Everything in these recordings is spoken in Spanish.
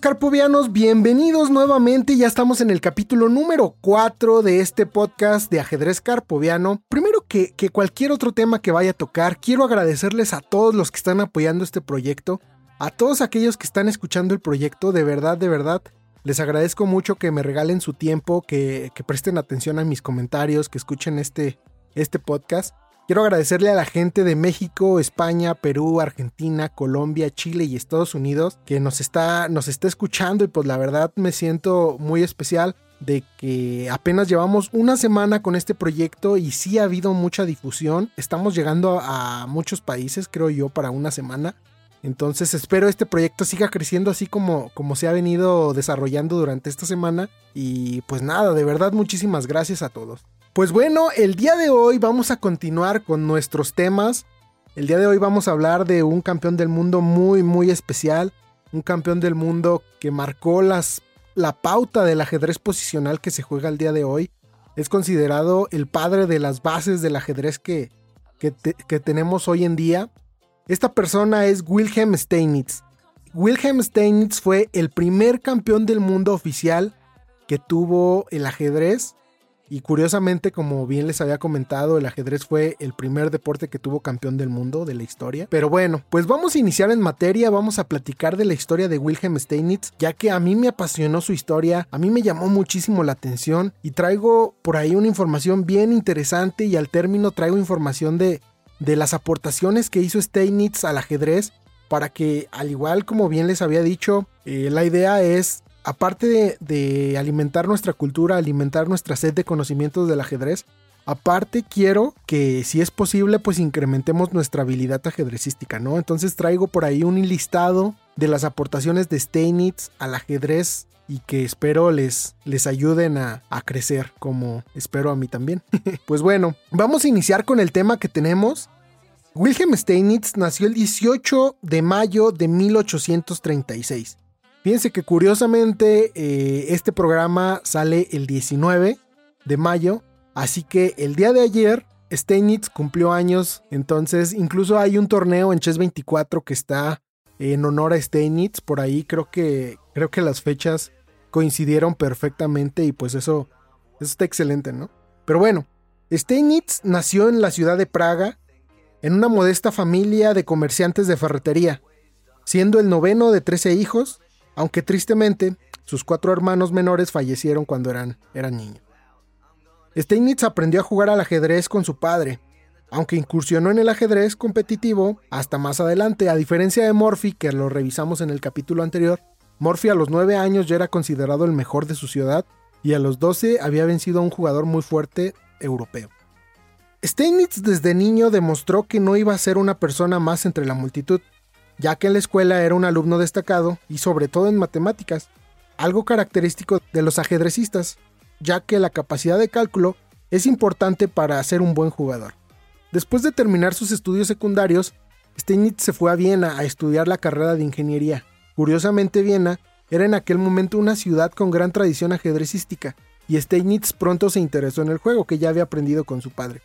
Carpovianos, bienvenidos nuevamente. Ya estamos en el capítulo número 4 de este podcast de ajedrez carpoviano. Primero que, que cualquier otro tema que vaya a tocar, quiero agradecerles a todos los que están apoyando este proyecto, a todos aquellos que están escuchando el proyecto, de verdad, de verdad. Les agradezco mucho que me regalen su tiempo, que, que presten atención a mis comentarios, que escuchen este, este podcast. Quiero agradecerle a la gente de México, España, Perú, Argentina, Colombia, Chile y Estados Unidos que nos está, nos está escuchando y pues la verdad me siento muy especial de que apenas llevamos una semana con este proyecto y sí ha habido mucha difusión. Estamos llegando a muchos países, creo yo, para una semana. Entonces espero este proyecto siga creciendo así como, como se ha venido desarrollando durante esta semana. Y pues nada, de verdad muchísimas gracias a todos. Pues bueno, el día de hoy vamos a continuar con nuestros temas. El día de hoy vamos a hablar de un campeón del mundo muy, muy especial. Un campeón del mundo que marcó las, la pauta del ajedrez posicional que se juega el día de hoy. Es considerado el padre de las bases del ajedrez que, que, que tenemos hoy en día. Esta persona es Wilhelm Steinitz. Wilhelm Steinitz fue el primer campeón del mundo oficial que tuvo el ajedrez y curiosamente, como bien les había comentado, el ajedrez fue el primer deporte que tuvo campeón del mundo de la historia. Pero bueno, pues vamos a iniciar en materia, vamos a platicar de la historia de Wilhelm Steinitz, ya que a mí me apasionó su historia, a mí me llamó muchísimo la atención y traigo por ahí una información bien interesante y al término traigo información de, de las aportaciones que hizo Steinitz al ajedrez para que, al igual como bien les había dicho, eh, la idea es aparte de, alimentar nuestra cultura, alimentar nuestra sed de conocimientos del ajedrez, aparte quiero que si es posible pues incrementemos nuestra habilidad ajedrecística, ¿no? Entonces traigo por ahí un listado de las aportaciones de Steinitz al ajedrez y que espero les, les ayuden a, a crecer como espero a mí también. pues bueno, vamos a iniciar con el tema que tenemos. Wilhelm Steinitz nació el 18 de mayo de 1836. Fíjense que curiosamente eh, este programa sale el 19 de mayo, así que el día de ayer Steinitz cumplió años, entonces incluso hay un torneo en Chess 24 que está en honor a Steinitz, por ahí creo que creo que las fechas coincidieron perfectamente y pues eso, eso está excelente, ¿no? Pero bueno, Steinitz nació en la ciudad de Praga en una modesta familia de comerciantes de ferretería, siendo el noveno de 13 hijos aunque tristemente sus cuatro hermanos menores fallecieron cuando eran, eran niños. Steinitz aprendió a jugar al ajedrez con su padre, aunque incursionó en el ajedrez competitivo hasta más adelante, a diferencia de Morphy, que lo revisamos en el capítulo anterior, Morphy a los 9 años ya era considerado el mejor de su ciudad y a los 12 había vencido a un jugador muy fuerte europeo. Steinitz desde niño demostró que no iba a ser una persona más entre la multitud, ya que en la escuela era un alumno destacado y sobre todo en matemáticas, algo característico de los ajedrecistas, ya que la capacidad de cálculo es importante para ser un buen jugador. Después de terminar sus estudios secundarios, Steinitz se fue a Viena a estudiar la carrera de ingeniería. Curiosamente, Viena era en aquel momento una ciudad con gran tradición ajedrecística, y Steinitz pronto se interesó en el juego que ya había aprendido con su padre.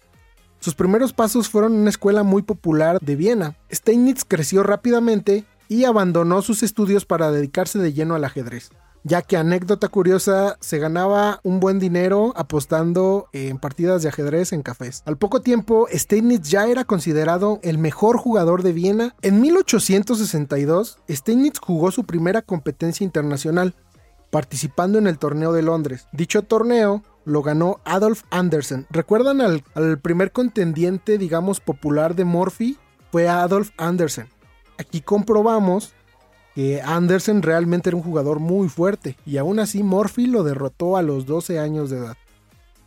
Sus primeros pasos fueron en una escuela muy popular de Viena. Steinitz creció rápidamente y abandonó sus estudios para dedicarse de lleno al ajedrez ya que anécdota curiosa, se ganaba un buen dinero apostando en partidas de ajedrez en cafés. Al poco tiempo, Steinitz ya era considerado el mejor jugador de Viena. En 1862, Steinitz jugó su primera competencia internacional, participando en el torneo de Londres. Dicho torneo lo ganó Adolf Andersen. ¿Recuerdan al, primer contendiente, digamos, popular de Morphy? Fue Adolf Andersen. Aquí comprobamos que Andersen realmente era un jugador muy fuerte y aún así Morphy lo derrotó a los 12 años de edad.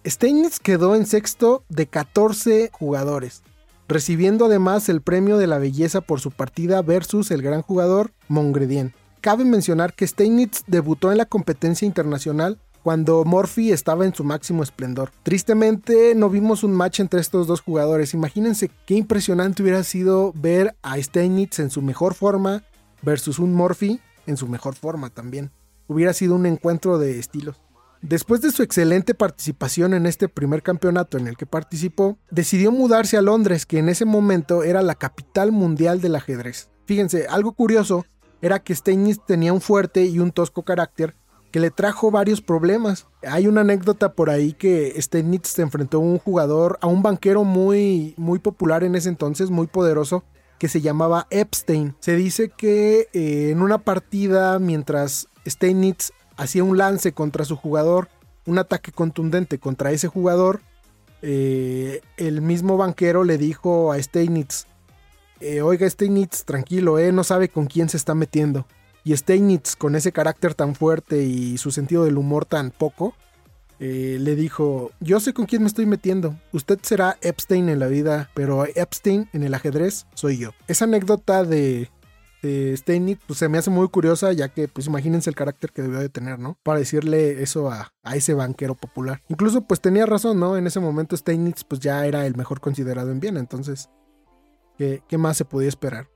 Steinitz quedó en sexto de 14 jugadores, recibiendo además el premio de la belleza por su partida versus el gran jugador Mongredien. Cabe mencionar que Steinitz debutó en la competencia internacional cuando Morphy estaba en su máximo esplendor. Tristemente no vimos un match entre estos dos jugadores. Imagínense qué impresionante hubiera sido ver a Steinitz en su mejor forma versus un Morphy en su mejor forma también. Hubiera sido un encuentro de estilos. Después de su excelente participación en este primer campeonato en el que participó, decidió mudarse a Londres, que en ese momento era la capital mundial del ajedrez. Fíjense, algo curioso era que Steinitz tenía un fuerte y un tosco carácter que le trajo varios problemas. Hay una anécdota por ahí que Steinitz se enfrentó a un jugador, a un banquero muy, muy popular en ese entonces, muy poderoso, que se llamaba Epstein. Se dice que eh, en una partida, mientras Steinitz hacía un lance contra su jugador, un ataque contundente contra ese jugador, eh, el mismo banquero le dijo a Steinitz, eh, oiga Steinitz, tranquilo, no sabe con quién se está metiendo. Y Steinitz, con ese carácter tan fuerte y su sentido del humor tan poco, eh, le dijo, yo sé con quién me estoy metiendo, usted será Epstein en la vida, pero Epstein en el ajedrez soy yo. Esa anécdota de, de Steinitz pues, se me hace muy curiosa, ya que pues imagínense el carácter que debió de tener, ¿no? Para decirle eso a, a, ese banquero popular. Incluso pues tenía razón, ¿no? En ese momento Steinitz pues ya era el mejor considerado en Viena, entonces, ¿qué, qué más se podía esperar?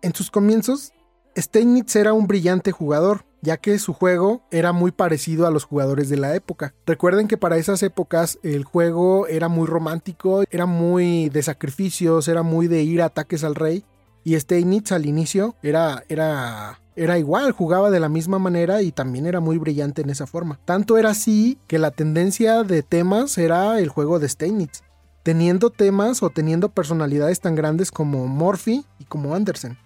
En sus comienzos, Steinitz era un brillante jugador, ya que su juego era muy parecido a los jugadores de la época. Recuerden que para esas épocas el juego era muy romántico, era muy de sacrificios, era muy de ir a ataques al rey. Y Steinitz al inicio era, era, era igual, jugaba de la misma manera y también era muy brillante en esa forma. Tanto era así que la tendencia de temas era el juego de Steinitz, teniendo temas o teniendo personalidades tan grandes como Morphy y como Andersen.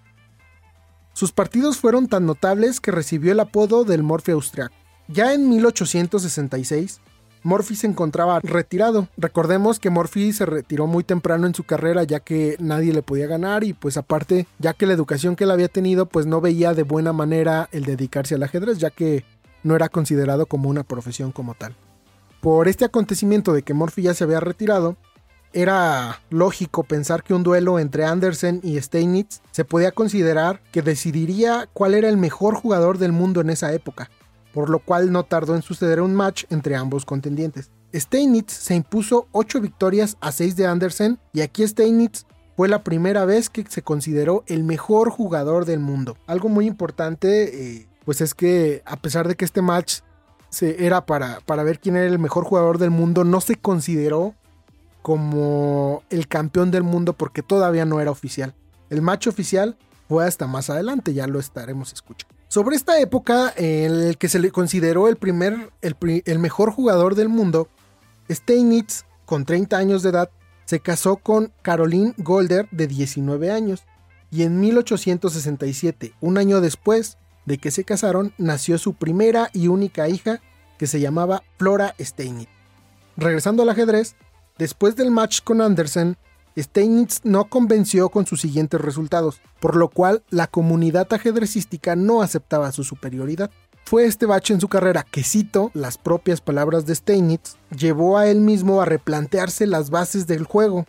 Sus partidos fueron tan notables que recibió el apodo del Morphy austriaco. Ya en 1866, Morphy se encontraba retirado. Recordemos que Morphy se retiró muy temprano en su carrera ya que nadie le podía ganar y pues aparte ya que la educación que él había tenido pues no veía de buena manera el dedicarse al ajedrez ya que no era considerado como una profesión como tal. Por este acontecimiento de que Morphy ya se había retirado, era lógico pensar que un duelo entre Andersen y Steinitz se podía considerar que decidiría cuál era el mejor jugador del mundo en esa época, por lo cual no tardó en suceder un match entre ambos contendientes. Steinitz se impuso 8 victorias a 6 de Andersen y aquí Steinitz fue la primera vez que se consideró el mejor jugador del mundo. Algo muy importante eh, pues es que a pesar de que este match se, era para, para ver quién era el mejor jugador del mundo, no se consideró como el campeón del mundo porque todavía no era oficial. El match oficial fue hasta más adelante, ya lo estaremos escuchando. Sobre esta época en el que se le consideró el primer, el, el mejor jugador del mundo, Steinitz, con 30 años de edad, se casó con Caroline Golder de 19 años y en 1867, un año después de que se casaron, nació su primera y única hija que se llamaba Flora Steinitz. Regresando al ajedrez, Después del match con Andersen, Steinitz no convenció con sus siguientes resultados, por lo cual la comunidad ajedrecística no aceptaba su superioridad. Fue este bache en su carrera que, cito las propias palabras de Steinitz, llevó a él mismo a replantearse las bases del juego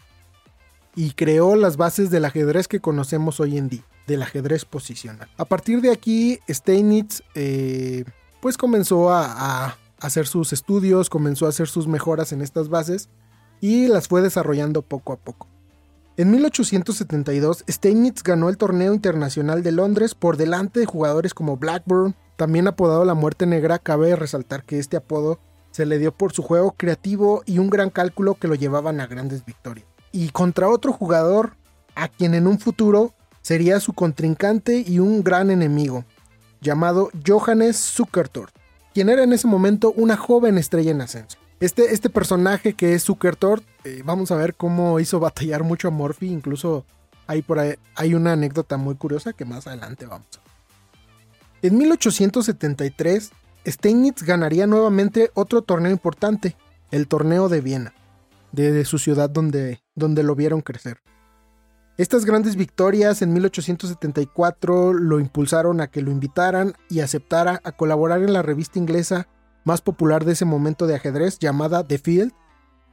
y creó las bases del ajedrez que conocemos hoy en día, del ajedrez posicional. A partir de aquí, Steinitz eh, pues comenzó a hacer sus estudios, comenzó a hacer sus mejoras en estas bases y las fue desarrollando poco a poco. En 1872, Steinitz ganó el torneo internacional de Londres por delante de jugadores como Blackburn, también apodado la Muerte Negra, cabe resaltar que este apodo se le dio por su juego creativo y un gran cálculo que lo llevaban a grandes victorias. y contra otro jugador a quien en un futuro sería su contrincante y un gran enemigo, llamado Johannes Zuckertort, quien era en ese momento una joven estrella en ascenso. Este, este personaje que es Zuckertort, eh, vamos a ver cómo hizo batallar mucho a Morphy, incluso hay, por ahí, hay una anécdota muy curiosa que más adelante vamos a ver. En 1873, Steinitz ganaría nuevamente otro torneo importante, el torneo de Viena, de, su ciudad donde, donde lo vieron crecer. Estas grandes victorias en 1874 lo impulsaron a que lo invitaran y aceptara a colaborar en la revista inglesa más popular de ese momento de ajedrez llamada The Field,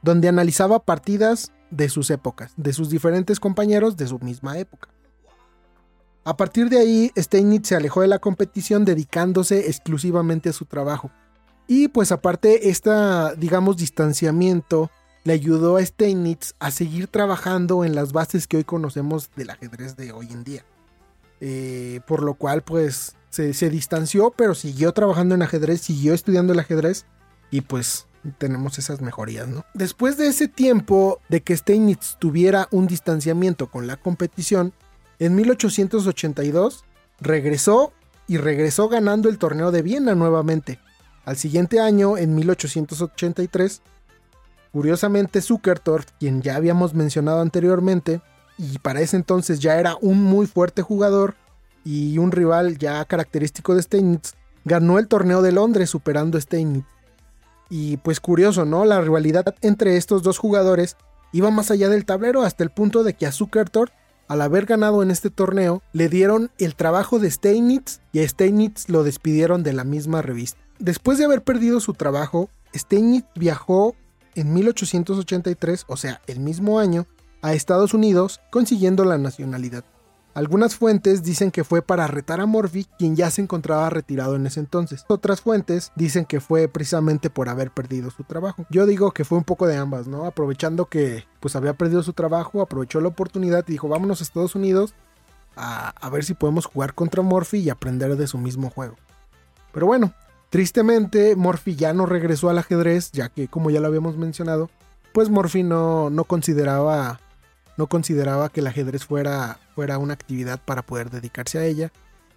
donde analizaba partidas de sus épocas, de sus diferentes compañeros de su misma época. A partir de ahí, Steinitz se alejó de la competición dedicándose exclusivamente a su trabajo. Y pues aparte, este, digamos, distanciamiento le ayudó a Steinitz a seguir trabajando en las bases que hoy conocemos del ajedrez de hoy en día. Eh, por lo cual, pues, se, distanció, pero siguió trabajando en ajedrez, siguió estudiando el ajedrez y pues tenemos esas mejorías, ¿no? Después de ese tiempo de que Steinitz tuviera un distanciamiento con la competición, en 1882 regresó y regresó ganando el torneo de Viena nuevamente. Al siguiente año, en 1883, curiosamente Zuckertort, quien ya habíamos mencionado anteriormente, y para ese entonces ya era un muy fuerte jugador y un rival ya característico de Steinitz, ganó el torneo de Londres superando a Steinitz. Y pues curioso, ¿no? La rivalidad entre estos dos jugadores iba más allá del tablero hasta el punto de que a Zuckertort, al haber ganado en este torneo, le dieron el trabajo de Steinitz y a Steinitz lo despidieron de la misma revista. Después de haber perdido su trabajo, Steinitz viajó en 1883, o sea, el mismo año, a Estados Unidos consiguiendo la nacionalidad. Algunas fuentes dicen que fue para retar a Morphy, quien ya se encontraba retirado en ese entonces. Otras fuentes dicen que fue precisamente por haber perdido su trabajo. Yo digo que fue un poco de ambas, ¿no? Aprovechando que pues había perdido su trabajo, aprovechó la oportunidad y dijo, vámonos a Estados Unidos a, a ver si podemos jugar contra Morphy y aprender de su mismo juego. Pero bueno, tristemente Morphy ya no regresó al ajedrez, ya que como ya lo habíamos mencionado, pues Morphy no, no consideraba no consideraba que el ajedrez fuera, fuera una actividad para poder dedicarse a ella.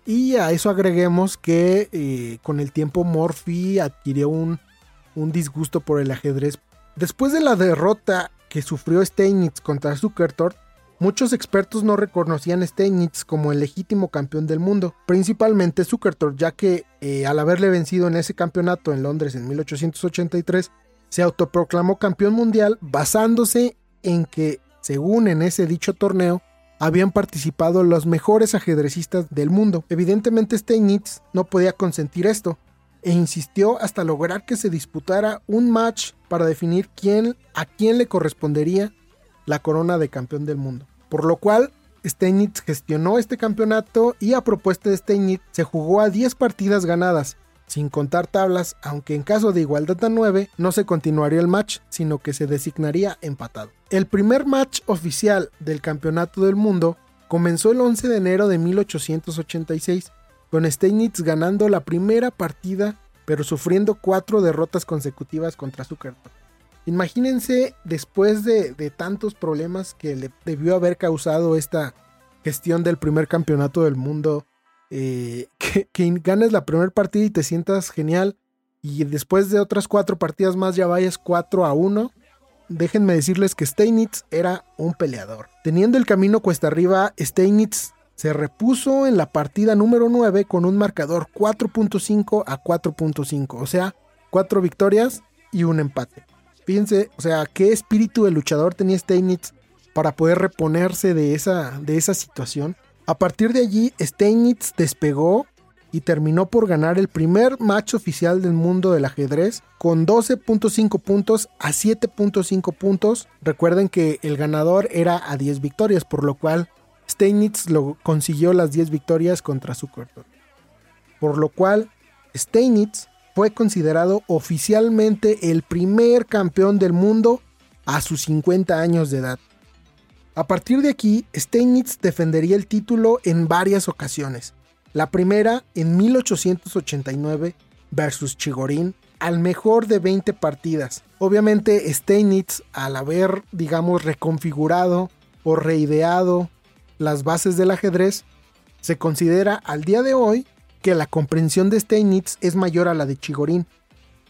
Y a eso agreguemos que eh, con el tiempo Morphy adquirió un, un disgusto por el ajedrez. Después de la derrota que sufrió Steinitz contra Zuckertort, muchos expertos no reconocían a Steinitz como el legítimo campeón del mundo, principalmente Zuckertort, ya que eh, al haberle vencido en ese campeonato en Londres en 1883, se autoproclamó campeón mundial basándose en que según en ese dicho torneo, habían participado los mejores ajedrecistas del mundo. Evidentemente Steinitz no podía consentir esto e insistió hasta lograr que se disputara un match para definir quién a quién le correspondería la corona de campeón del mundo. Por lo cual Steinitz gestionó este campeonato y a propuesta de Steinitz se jugó a 10 partidas ganadas, sin contar tablas, aunque en caso de igualdad a 9 no se continuaría el match, sino que se designaría empatado. El primer match oficial del Campeonato del Mundo comenzó el 11 de enero de 1886, con Steinitz ganando la primera partida, pero sufriendo cuatro derrotas consecutivas contra Zuckerberg. Imagínense después de, de tantos problemas que le debió haber causado esta gestión del primer campeonato del mundo eh, que, ganes la primera partida y te sientas genial y después de otras cuatro partidas más ya vayas 4 a 1. Déjenme decirles que Steinitz era un peleador. Teniendo el camino cuesta arriba, Steinitz se repuso en la partida número 9 con un marcador 4.5 a 4.5, o sea, 4 victorias y un empate. Fíjense, o sea, qué espíritu de luchador tenía Steinitz para poder reponerse de esa, de esa situación. A partir de allí, Steinitz despegó y terminó por ganar el primer match oficial del mundo del ajedrez con 12.5 puntos a 7.5 puntos. Recuerden que el ganador era a 10 victorias, por lo cual Steinitz lo consiguió las 10 victorias contra Zuckerberg. Por lo cual Steinitz fue considerado oficialmente el primer campeón del mundo a sus 50 años de edad. A partir de aquí, Steinitz defendería el título en varias ocasiones. La primera en 1889 versus Chigorin, al mejor de 20 partidas. Obviamente Steinitz, al haber, digamos, reconfigurado o reideado las bases del ajedrez, se considera al día de hoy que la comprensión de Steinitz es mayor a la de Chigorin.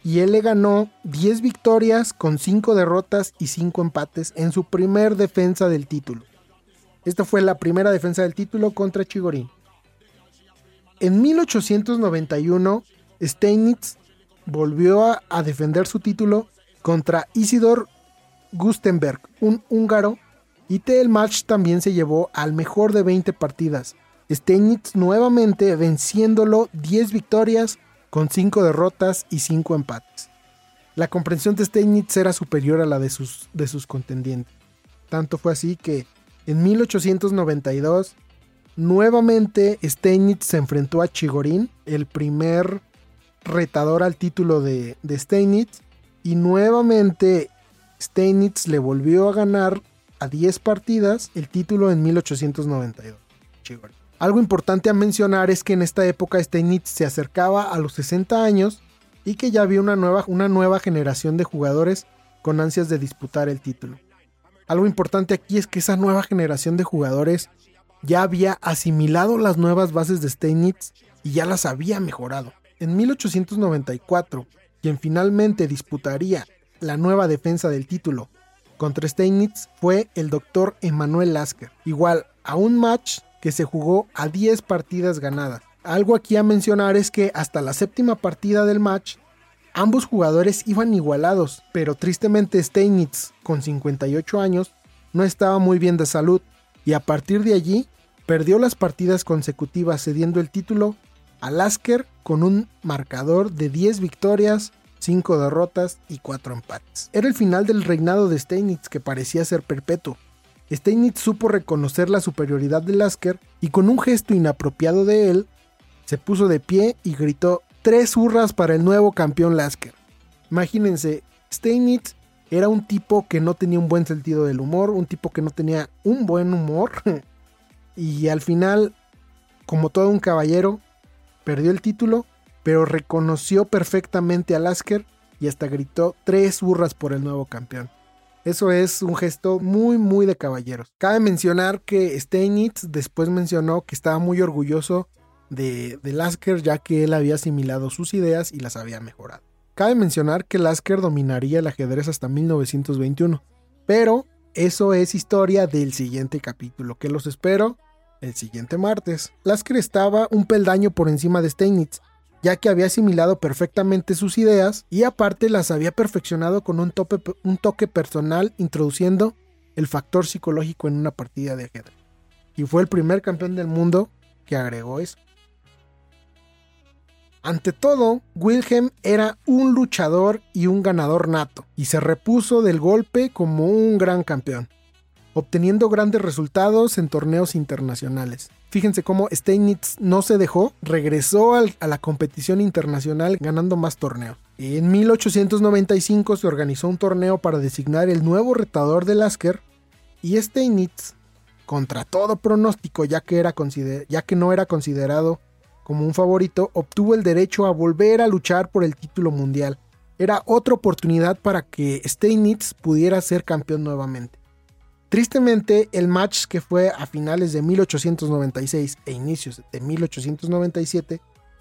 Y él le ganó 10 victorias con 5 derrotas y 5 empates en su primer defensa del título. Esta fue la primera defensa del título contra Chigorin. En 1891, Steinitz volvió a, a defender su título contra Isidor Gustenberg, un húngaro, y el match también se llevó al mejor de 20 partidas. Steinitz nuevamente venciéndolo 10 victorias con 5 derrotas y 5 empates. La comprensión de Steinitz era superior a la de sus, de sus contendientes. Tanto fue así que en 1892 nuevamente Steinitz se enfrentó a Chigorin, el primer retador al título de, de Steinitz, y nuevamente Steinitz le volvió a ganar a 10 partidas el título en 1892. Algo importante a mencionar es que en esta época Steinitz se acercaba a los 60 años y que ya había una nueva, una nueva generación de jugadores con ansias de disputar el título. Algo importante aquí es que esa nueva generación de jugadores ya había asimilado las nuevas bases de Steinitz y ya las había mejorado. En 1894, quien finalmente disputaría la nueva defensa del título contra Steinitz fue el doctor Emanuel Lasker, igual a un match que se jugó a 10 partidas ganadas. Algo aquí a mencionar es que hasta la séptima partida del match, ambos jugadores iban igualados, pero tristemente Steinitz, con 58 años, no estaba muy bien de salud y a partir de allí perdió las partidas consecutivas cediendo el título a Lasker con un marcador de 10 victorias, 5 derrotas y 4 empates. Era el final del reinado de Steinitz que parecía ser perpetuo. Steinitz supo reconocer la superioridad de Lasker y con un gesto inapropiado de él, se puso de pie y gritó tres hurras para el nuevo campeón Lasker. Imagínense, Steinitz era un tipo que no tenía un buen sentido del humor, un tipo que no tenía un buen humor y al final, como todo un caballero, perdió el título pero reconoció perfectamente a Lasker y hasta gritó tres burras por el nuevo campeón. Eso es un gesto muy, muy de caballeros. Cabe mencionar que Steinitz después mencionó que estaba muy orgulloso de, Lasker ya que él había asimilado sus ideas y las había mejorado. Cabe mencionar que Lasker dominaría el ajedrez hasta 1921, pero eso es historia del siguiente capítulo, que los espero el siguiente martes. Lasker estaba un peldaño por encima de Steinitz, ya que había asimilado perfectamente sus ideas y aparte las había perfeccionado con un, toque personal introduciendo el factor psicológico en una partida de ajedrez. Y fue el primer campeón del mundo que agregó eso. Ante todo, Wilhelm era un luchador y un ganador nato, y se repuso del golpe como un gran campeón obteniendo grandes resultados en torneos internacionales. Fíjense cómo Steinitz no se dejó, regresó a la competición internacional ganando más torneos. En 1895 se organizó un torneo para designar el nuevo retador de Lasker y Steinitz, contra todo pronóstico ya que, era ya que no era considerado como un favorito, obtuvo el derecho a volver a luchar por el título mundial. Era otra oportunidad para que Steinitz pudiera ser campeón nuevamente. Tristemente, el match que fue a finales de 1896 e inicios de 1897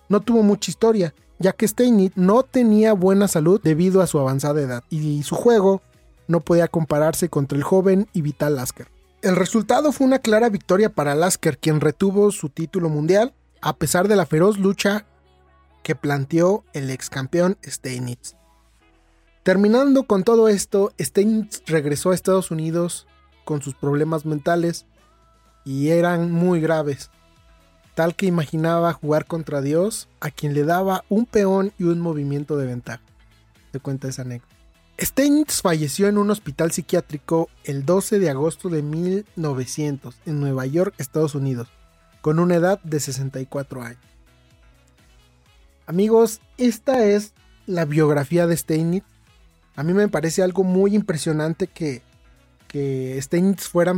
no tuvo mucha historia, ya que Steinitz no tenía buena salud debido a su avanzada edad y su juego no podía compararse contra el joven y vital Lasker. El resultado fue una clara victoria para Lasker, quien retuvo su título mundial a pesar de la feroz lucha que planteó el ex campeón Steinitz. Terminando con todo esto, Steinitz regresó a Estados Unidos con sus problemas mentales y eran muy graves, tal que imaginaba jugar contra Dios a quien le daba un peón y un movimiento de ventaja. Se cuenta esa anécdota. Steinitz falleció en un hospital psiquiátrico el 12 de agosto de 1900 en Nueva York, Estados Unidos, con una edad de 64 años. Amigos, esta es la biografía de Steinitz. A mí me parece algo muy impresionante que que Steinitz fuera,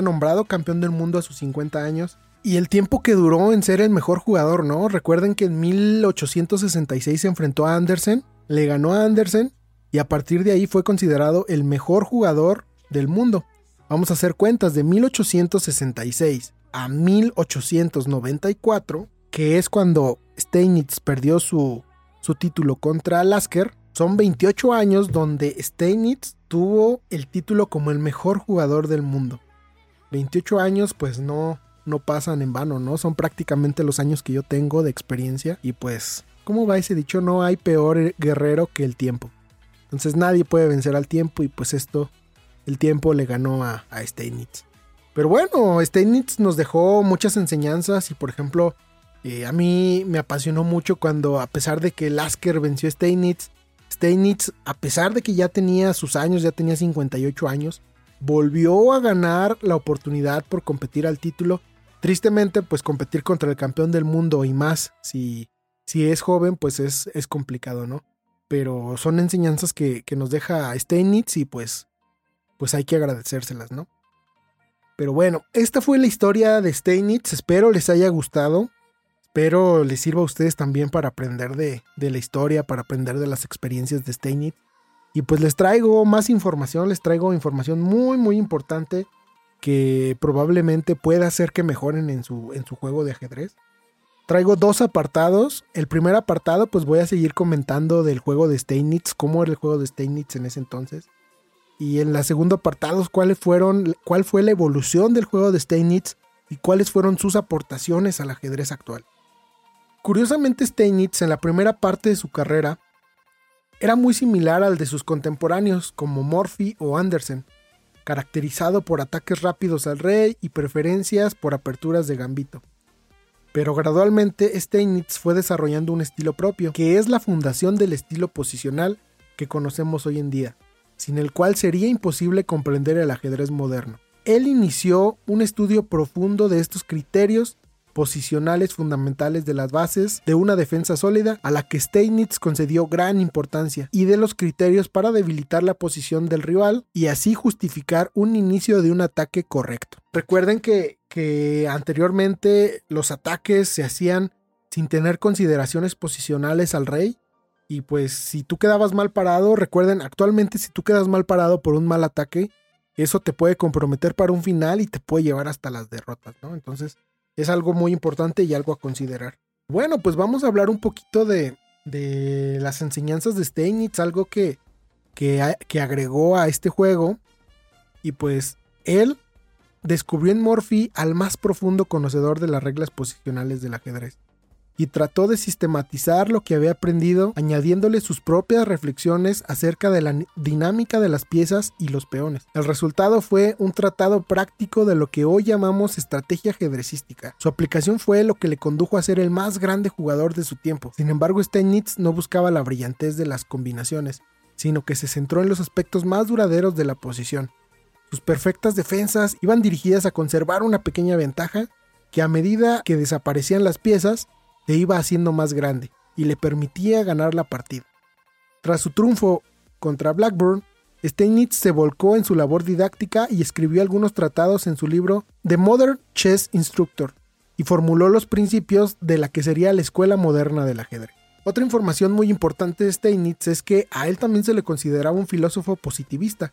nombrado campeón del mundo a sus 50 años. Y el tiempo que duró en ser el mejor jugador, ¿no? Recuerden que en 1866 se enfrentó a Andersen le ganó a Andersen y a partir de ahí fue considerado el mejor jugador del mundo. Vamos a hacer cuentas de 1866 a 1894, que es cuando Steinitz perdió su, su título contra Lasker. Son 28 años donde Steinitz tuvo el título como el mejor jugador del mundo. 28 años pues no, no pasan en vano, ¿no? Son prácticamente los años que yo tengo de experiencia y pues, ¿cómo va ese dicho? No hay peor guerrero que el tiempo. Entonces nadie puede vencer al tiempo y pues esto, el tiempo le ganó a, Steinitz. Pero bueno, Steinitz nos dejó muchas enseñanzas y por ejemplo, eh, a mí me apasionó mucho cuando a pesar de que Lasker venció a Steinitz, Steinitz, a pesar de que ya tenía sus años, ya tenía 58 años, volvió a ganar la oportunidad por competir al título. Tristemente, pues competir contra el campeón del mundo y más, si, si es joven, pues es, es complicado, ¿no? Pero son enseñanzas que, que nos deja Steinitz y pues, pues hay que agradecérselas, ¿no? Pero bueno, esta fue la historia de Steinitz. Espero les haya gustado. Espero les sirva a ustedes también para aprender de, la historia, para aprender de las experiencias de Steinitz. Y pues les traigo más información, les traigo información muy, muy importante que probablemente pueda hacer que mejoren en su, en su juego de ajedrez. Traigo dos apartados. El primer apartado, pues voy a seguir comentando del juego de Steinitz, cómo era el juego de Steinitz en ese entonces. Y en la segundo apartado, cuáles fueron, cuál fue la evolución del juego de Steinitz y cuáles fueron sus aportaciones al ajedrez actual. Curiosamente, Steinitz en la primera parte de su carrera era muy similar al de sus contemporáneos como Morphy o Andersen, caracterizado por ataques rápidos al rey y preferencias por aperturas de gambito. Pero gradualmente Steinitz fue desarrollando un estilo propio, que es la fundación del estilo posicional que conocemos hoy en día sin el cual sería imposible comprender el ajedrez moderno. Él inició un estudio profundo de estos criterios posicionales fundamentales de las bases de una defensa sólida a la que Steinitz concedió gran importancia y de los criterios para debilitar la posición del rival y así justificar un inicio de un ataque correcto. Recuerden que, que anteriormente los ataques se hacían sin tener consideraciones posicionales al rey y pues si tú quedabas mal parado, recuerden, actualmente si tú quedas mal parado por un mal ataque, eso te puede comprometer para un final y te puede llevar hasta las derrotas, ¿no? Entonces es algo muy importante y algo a considerar. Bueno, pues vamos a hablar un poquito de, de las enseñanzas de Steinitz, algo que, que, que agregó a este juego. Y pues él descubrió en Morphy al más profundo conocedor de las reglas posicionales del ajedrez y trató de sistematizar lo que había aprendido, añadiéndole sus propias reflexiones acerca de la dinámica de las piezas y los peones. El resultado fue un tratado práctico de lo que hoy llamamos estrategia ajedrecística. Su aplicación fue lo que le condujo a ser el más grande jugador de su tiempo. Sin embargo, Steinitz no buscaba la brillantez de las combinaciones, sino que se centró en los aspectos más duraderos de la posición. Sus perfectas defensas iban dirigidas a conservar una pequeña ventaja que a medida que desaparecían las piezas, se iba haciendo más grande y le permitía ganar la partida. Tras su triunfo contra Blackburn, Steinitz se volcó en su labor didáctica y escribió algunos tratados en su libro The Modern Chess Instructor y formuló los principios de la que sería la escuela moderna del ajedrez. Otra información muy importante de Steinitz es que a él también se le consideraba un filósofo positivista.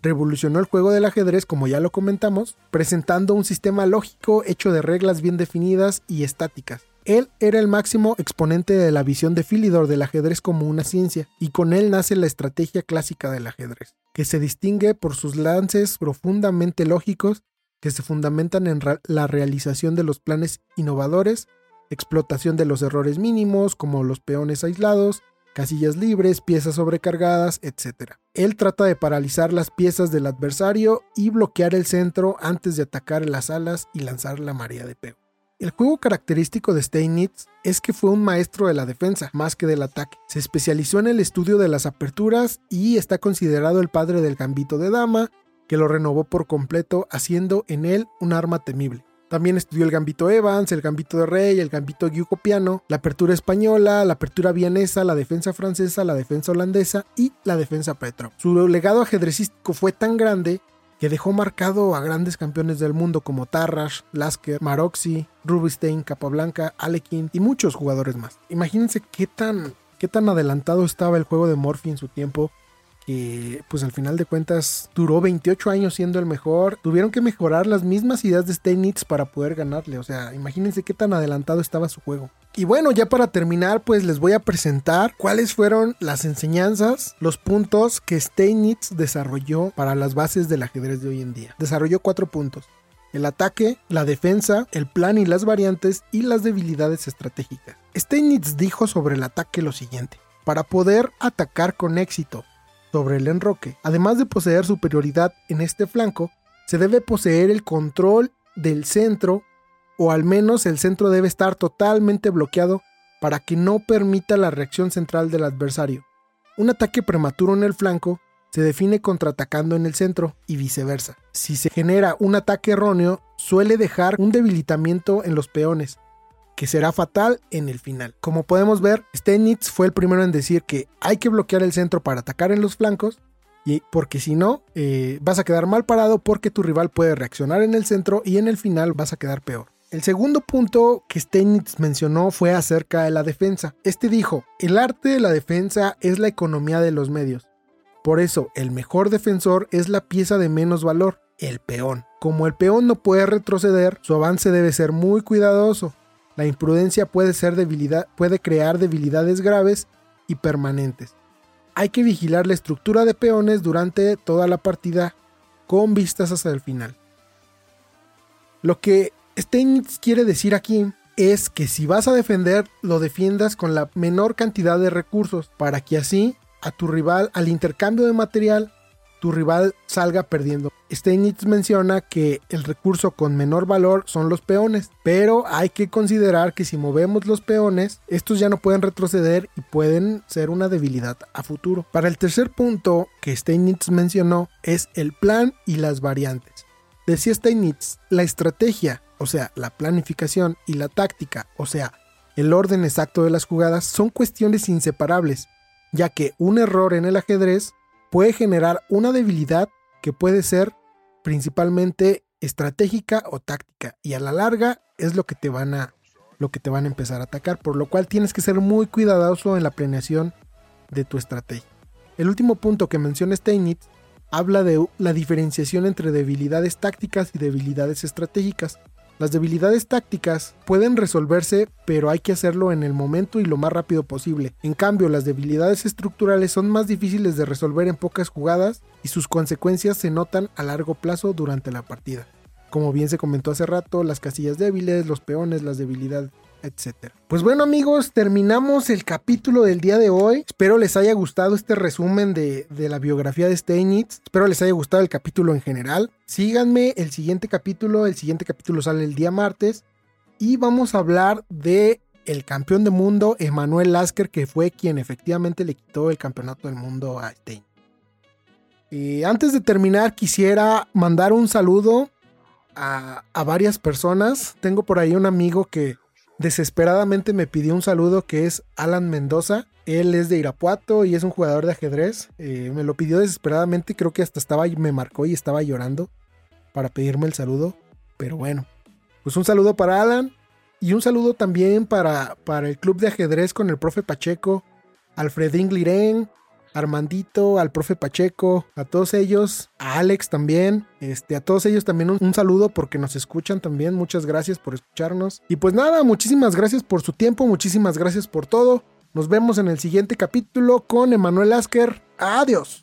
Revolucionó el juego del ajedrez, como ya lo comentamos, presentando un sistema lógico hecho de reglas bien definidas y estáticas. Él era el máximo exponente de la visión de Philidor del ajedrez como una ciencia, y con él nace la estrategia clásica del ajedrez, que se distingue por sus lances profundamente lógicos que se fundamentan en la realización de los planes innovadores, explotación de los errores mínimos como los peones aislados, casillas libres, piezas sobrecargadas, etc. Él trata de paralizar las piezas del adversario y bloquear el centro antes de atacar las alas y lanzar la marea de pego. El juego característico de Steinitz es que fue un maestro de la defensa más que del ataque. Se especializó en el estudio de las aperturas y está considerado el padre del gambito de dama, que lo renovó por completo, haciendo en él un arma temible. También estudió el gambito Evans, el gambito de rey, el gambito guicopiano, la apertura española, la apertura vienesa, la defensa francesa, la defensa holandesa y la defensa petro. Su legado ajedrecístico fue tan grande que dejó marcado a grandes campeones del mundo como Tarrasch, Lasker, Maroxy, Rubinstein, Capablanca, Alekin y muchos jugadores más. Imagínense qué tan qué tan adelantado estaba el juego de Morphy en su tiempo que pues al final de cuentas duró 28 años siendo el mejor. Tuvieron que mejorar las mismas ideas de Steinitz para poder ganarle. O sea, imagínense qué tan adelantado estaba su juego. Y bueno, ya para terminar, pues les voy a presentar cuáles fueron las enseñanzas, los puntos que Steinitz desarrolló para las bases del ajedrez de hoy en día. Desarrolló cuatro puntos. El ataque, la defensa, el plan y las variantes y las debilidades estratégicas. Steinitz dijo sobre el ataque lo siguiente. Para poder atacar con éxito sobre el enroque. Además de poseer superioridad en este flanco, se debe poseer el control del centro o al menos el centro debe estar totalmente bloqueado para que no permita la reacción central del adversario. Un ataque prematuro en el flanco se define contraatacando en el centro y viceversa. Si se genera un ataque erróneo, suele dejar un debilitamiento en los peones, que será fatal en el final. Como podemos ver, Steinitz fue el primero en decir que hay que bloquear el centro para atacar en los flancos, y porque si no, eh, vas a quedar mal parado porque tu rival puede reaccionar en el centro y en el final vas a quedar peor. El segundo punto que Steinitz mencionó fue acerca de la defensa. Este dijo, el arte de la defensa es la economía de los medios. Por eso, el mejor defensor es la pieza de menos valor, el peón. Como el peón no puede retroceder, su avance debe ser muy cuidadoso. La imprudencia puede, ser debilidad, puede crear debilidades graves y permanentes. Hay que vigilar la estructura de peones durante toda la partida con vistas hasta el final. Lo que Steinitz quiere decir aquí es que si vas a defender, lo defiendas con la menor cantidad de recursos para que así a tu rival, al intercambio de material, tu rival salga perdiendo. Steinitz menciona que el recurso con menor valor son los peones, pero hay que considerar que si movemos los peones, estos ya no pueden retroceder y pueden ser una debilidad a futuro. Para el tercer punto que Steinitz mencionó es el plan y las variantes. Decía Steinitz, la estrategia, o sea, la planificación y la táctica, o sea, el orden exacto de las jugadas son cuestiones inseparables, ya que un error en el ajedrez puede generar una debilidad que puede ser principalmente estratégica o táctica y a la larga es lo que te van a lo que te van a empezar a atacar, por lo cual tienes que ser muy cuidadoso en la planeación de tu estrategia. El último punto que menciona Steinitz habla de la diferenciación entre debilidades tácticas y debilidades estratégicas. Las debilidades tácticas pueden resolverse, pero hay que hacerlo en el momento y lo más rápido posible. En cambio, las debilidades estructurales son más difíciles de resolver en pocas jugadas y sus consecuencias se notan a largo plazo durante la partida. Como bien se comentó hace rato, las casillas débiles, los peones, las debilidades etcétera. Pues bueno amigos, terminamos el capítulo del día de hoy. Espero les haya gustado este resumen de, la biografía de Steinitz. Espero les haya gustado el capítulo en general. Síganme el siguiente capítulo. El siguiente capítulo sale el día martes. Y vamos a hablar de el campeón del mundo, Emanuel Lasker, que fue quien efectivamente le quitó el campeonato del mundo a Stein. Y antes de terminar, quisiera mandar un saludo a, a varias personas. Tengo por ahí un amigo que desesperadamente me pidió un saludo que es Alan Mendoza. Él es de Irapuato y es un jugador de ajedrez. Eh, me lo pidió desesperadamente, creo que hasta estaba, me marcó y estaba llorando para pedirme el saludo. Pero bueno, pues un saludo para Alan y un saludo también para, para el club de ajedrez con el profe Pacheco, Alfredín Liren, Armandito, al profe Pacheco, a todos ellos, a Alex también, este, a todos ellos también un, saludo porque nos escuchan también, muchas gracias por escucharnos. Y pues nada, muchísimas gracias por su tiempo, muchísimas gracias por todo. Nos vemos en el siguiente capítulo con Emanuel Asker. Adiós.